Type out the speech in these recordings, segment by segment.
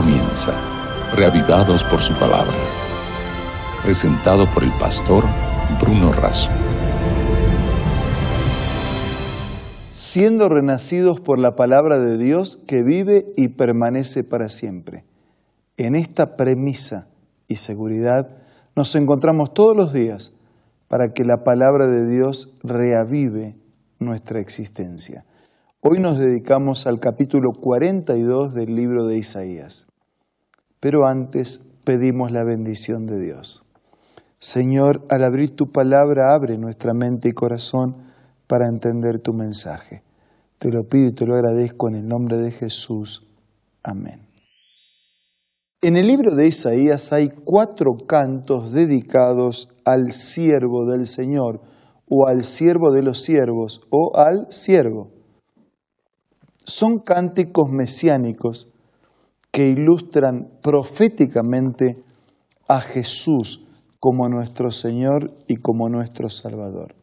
comienza, reavivados por su palabra. Presentado por el pastor Bruno Razo. Siendo renacidos por la palabra de Dios que vive y permanece para siempre. En esta premisa y seguridad nos encontramos todos los días para que la palabra de Dios reavive nuestra existencia. Hoy nos dedicamos al capítulo 42 del libro de Isaías. Pero antes pedimos la bendición de Dios. Señor, al abrir tu palabra, abre nuestra mente y corazón para entender tu mensaje. Te lo pido y te lo agradezco en el nombre de Jesús. Amén. En el libro de Isaías hay cuatro cantos dedicados al siervo del Señor, o al siervo de los siervos, o al siervo son cánticos mesiánicos que ilustran proféticamente a Jesús como nuestro Señor y como nuestro Salvador.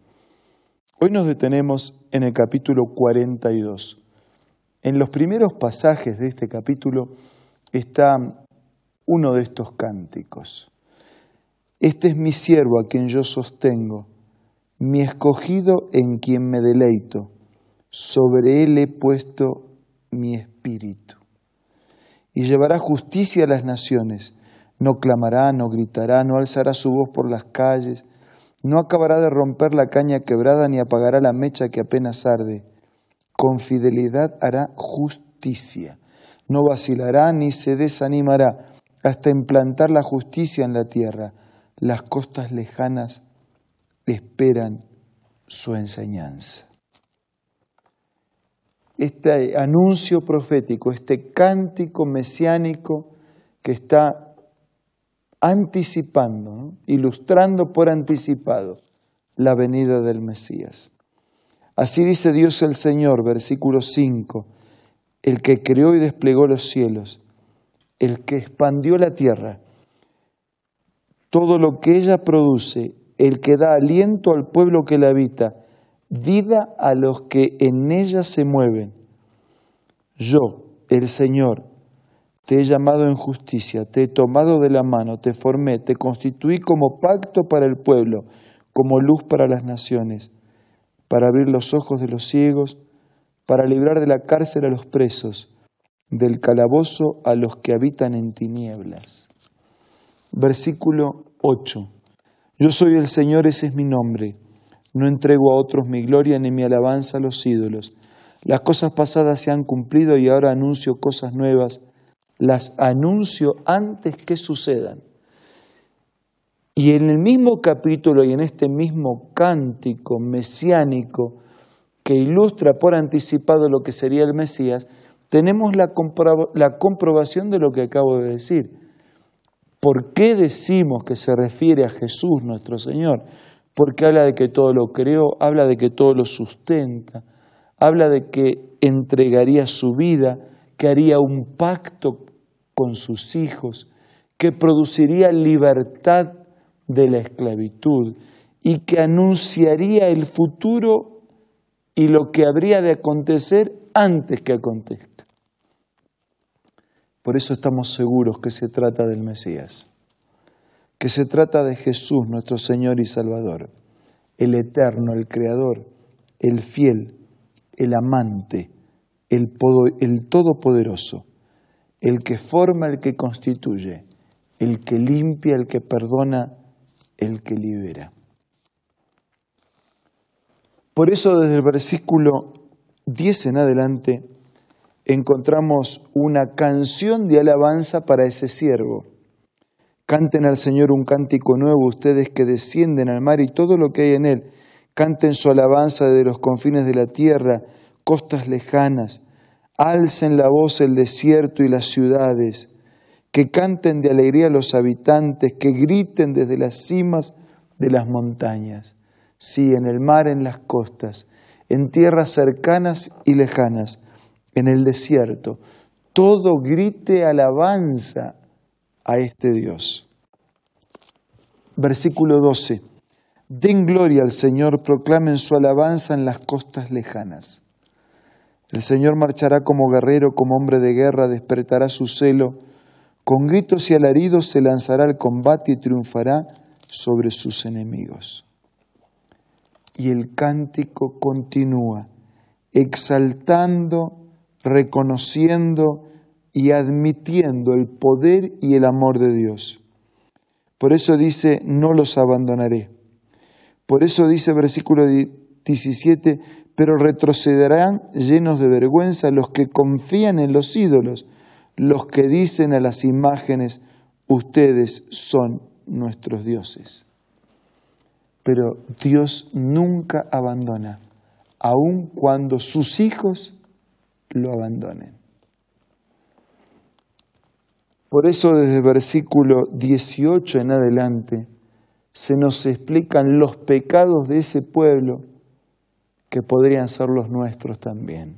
Hoy nos detenemos en el capítulo 42. En los primeros pasajes de este capítulo está uno de estos cánticos. Este es mi siervo a quien yo sostengo, mi escogido en quien me deleito sobre él he puesto mi espíritu. Y llevará justicia a las naciones, no clamará, no gritará, no alzará su voz por las calles, no acabará de romper la caña quebrada, ni apagará la mecha que apenas arde. Con fidelidad hará justicia, no vacilará ni se desanimará hasta implantar la justicia en la tierra. Las costas lejanas esperan su enseñanza este anuncio profético, este cántico mesiánico que está anticipando, ilustrando por anticipado la venida del Mesías. Así dice Dios el Señor, versículo 5, el que creó y desplegó los cielos, el que expandió la tierra, todo lo que ella produce, el que da aliento al pueblo que la habita, vida a los que en ella se mueven. Yo, el Señor, te he llamado en justicia, te he tomado de la mano, te formé, te constituí como pacto para el pueblo, como luz para las naciones, para abrir los ojos de los ciegos, para librar de la cárcel a los presos, del calabozo a los que habitan en tinieblas. Versículo 8. Yo soy el Señor, ese es mi nombre no entrego a otros mi gloria ni mi alabanza a los ídolos. Las cosas pasadas se han cumplido y ahora anuncio cosas nuevas. Las anuncio antes que sucedan. Y en el mismo capítulo y en este mismo cántico mesiánico que ilustra por anticipado lo que sería el Mesías, tenemos la, comprobación de lo que acabo de decir. ¿Por qué decimos que se refiere a Jesús nuestro Señor? Porque habla de que todo lo creó, habla de que todo lo sustenta, habla de que entregaría su vida, que haría un pacto con sus hijos, que produciría libertad de la esclavitud y que anunciaría el futuro y lo que habría de acontecer antes que acontezca. Por eso estamos seguros que se trata del Mesías que se trata de Jesús, nuestro Señor y Salvador, el eterno, el creador, el fiel, el amante, el, todopoderoso, el que forma, el que constituye, el que limpia, el que perdona, el que libera. Por eso desde el versículo 10 en adelante encontramos una canción de alabanza para ese siervo Canten al Señor un cántico nuevo, ustedes que descienden al mar y todo lo que hay en él. Canten su alabanza desde los confines de la tierra, costas lejanas. Alcen la voz el desierto y las ciudades. Que canten de alegría los habitantes, que griten desde las cimas de las montañas. Sí, en el mar, en las costas, en tierras cercanas y lejanas, en el desierto. Todo grite alabanza a este Dios. Versículo 12. Den gloria al Señor, proclamen su alabanza en las costas lejanas. El Señor marchará como guerrero, como hombre de guerra, despertará su celo Con gritos y alaridos se lanzará al combate y triunfará sobre sus enemigos. Y el cántico continúa, exaltando, reconociendo y admitiendo el poder y el amor de Dios. Por eso dice, no los abandonaré. Por eso dice versículo 17, pero retrocederán llenos de vergüenza los que confían en los ídolos, los que dicen a las imágenes, ustedes son nuestros dioses. Pero Dios nunca abandona, aun cuando sus hijos lo abandonen. Por eso desde el versículo 18 en adelante se nos explican los pecados de ese pueblo que podrían ser los nuestros también.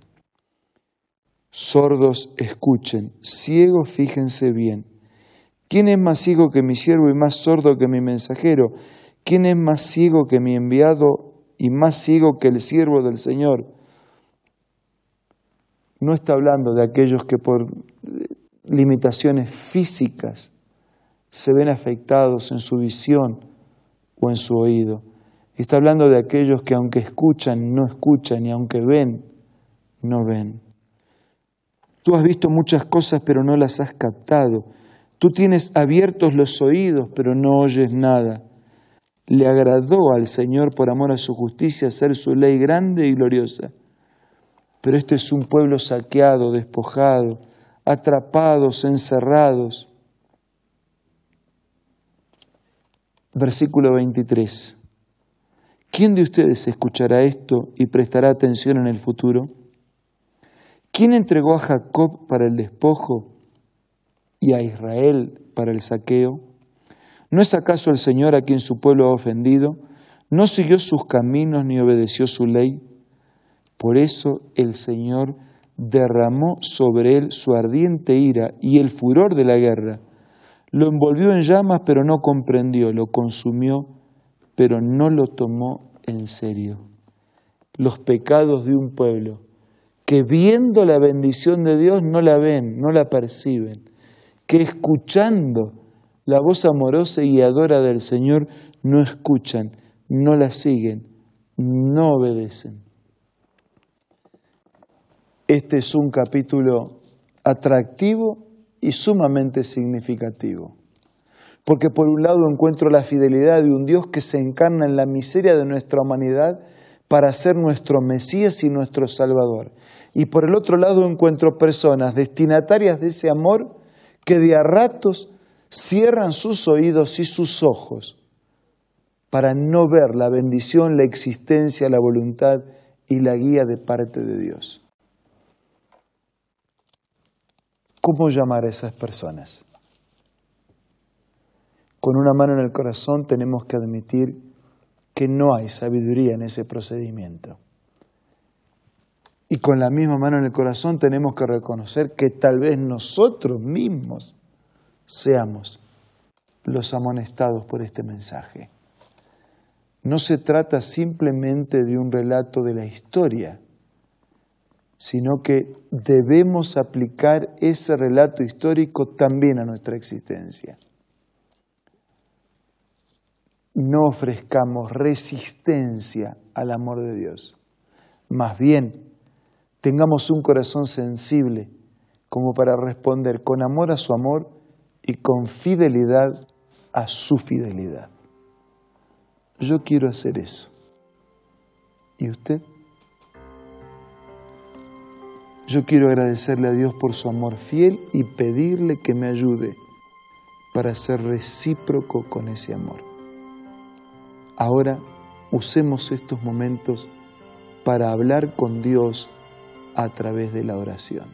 Sordos, escuchen, ciegos, fíjense bien. ¿Quién es más ciego que mi siervo y más sordo que mi mensajero? ¿Quién es más ciego que mi enviado y más ciego que el siervo del Señor? No está hablando de aquellos que por limitaciones físicas se ven afectados en su visión o en su oído. Está hablando de aquellos que aunque escuchan, no escuchan y aunque ven, no ven. Tú has visto muchas cosas pero no las has captado. Tú tienes abiertos los oídos pero no oyes nada. Le agradó al Señor por amor a su justicia hacer su ley grande y gloriosa. Pero este es un pueblo saqueado, despojado, atrapados, encerrados. Versículo 23. ¿Quién de ustedes escuchará esto y prestará atención en el futuro? ¿Quién entregó a Jacob para el despojo y a Israel para el saqueo? ¿No es acaso el Señor a quien su pueblo ha ofendido? ¿No siguió sus caminos ni obedeció su ley? Por eso el Señor derramó sobre él su ardiente ira y el furor de la guerra. Lo envolvió en llamas, pero no comprendió, lo consumió, pero no lo tomó en serio. Los pecados de un pueblo que viendo la bendición de Dios no la ven, no la perciben, que escuchando la voz amorosa y guiadora del Señor no escuchan, no la siguen, no obedecen. Este es un capítulo atractivo y sumamente significativo. Porque por un lado encuentro la fidelidad de un Dios que se encarna en la miseria de nuestra humanidad para ser nuestro Mesías y nuestro Salvador. Y por el otro lado encuentro personas destinatarias de ese amor que de a ratos cierran sus oídos y sus ojos para no ver la bendición, la existencia, la voluntad y la guía de parte de Dios. ¿Cómo llamar a esas personas? Con una mano en el corazón tenemos que admitir que no hay sabiduría en ese procedimiento. Y con la misma mano en el corazón tenemos que reconocer que tal vez nosotros mismos seamos los amonestados por este mensaje. No se trata simplemente de un relato de la historia, sino que debemos aplicar ese relato histórico también a nuestra existencia. No ofrezcamos resistencia al amor de Dios. Más bien, tengamos un corazón sensible como para responder con amor a su amor y con fidelidad a su fidelidad. Yo quiero hacer eso. ¿Y usted? Yo quiero agradecerle a Dios por su amor fiel y pedirle que me ayude para ser recíproco con ese amor. Ahora usemos estos momentos para hablar con Dios a través de la oración.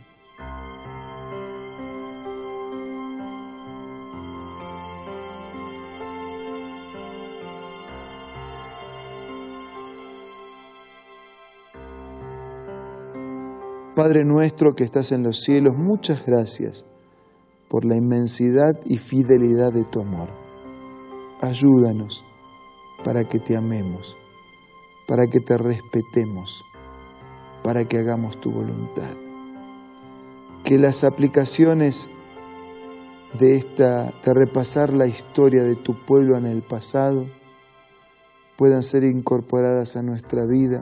Padre nuestro que estás en los cielos, muchas gracias por la inmensidad y fidelidad de tu amor. Ayúdanos para que te amemos, para que te respetemos, para que hagamos tu voluntad. Que las aplicaciones de esta de repasar la historia de tu pueblo en el pasado puedan ser incorporadas a nuestra vida,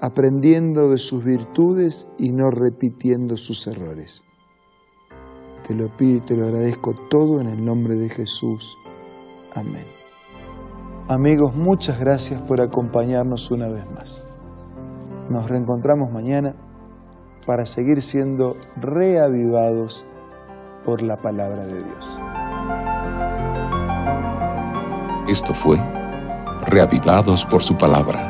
aprendiendo de sus virtudes y no repitiendo sus errores. Te lo pido y te lo agradezco todo en el nombre de Jesús. Amén. Amigos, muchas gracias por acompañarnos una vez más. Nos reencontramos mañana para seguir siendo reavivados por la palabra de Dios. Esto fue Reavivados por su palabra,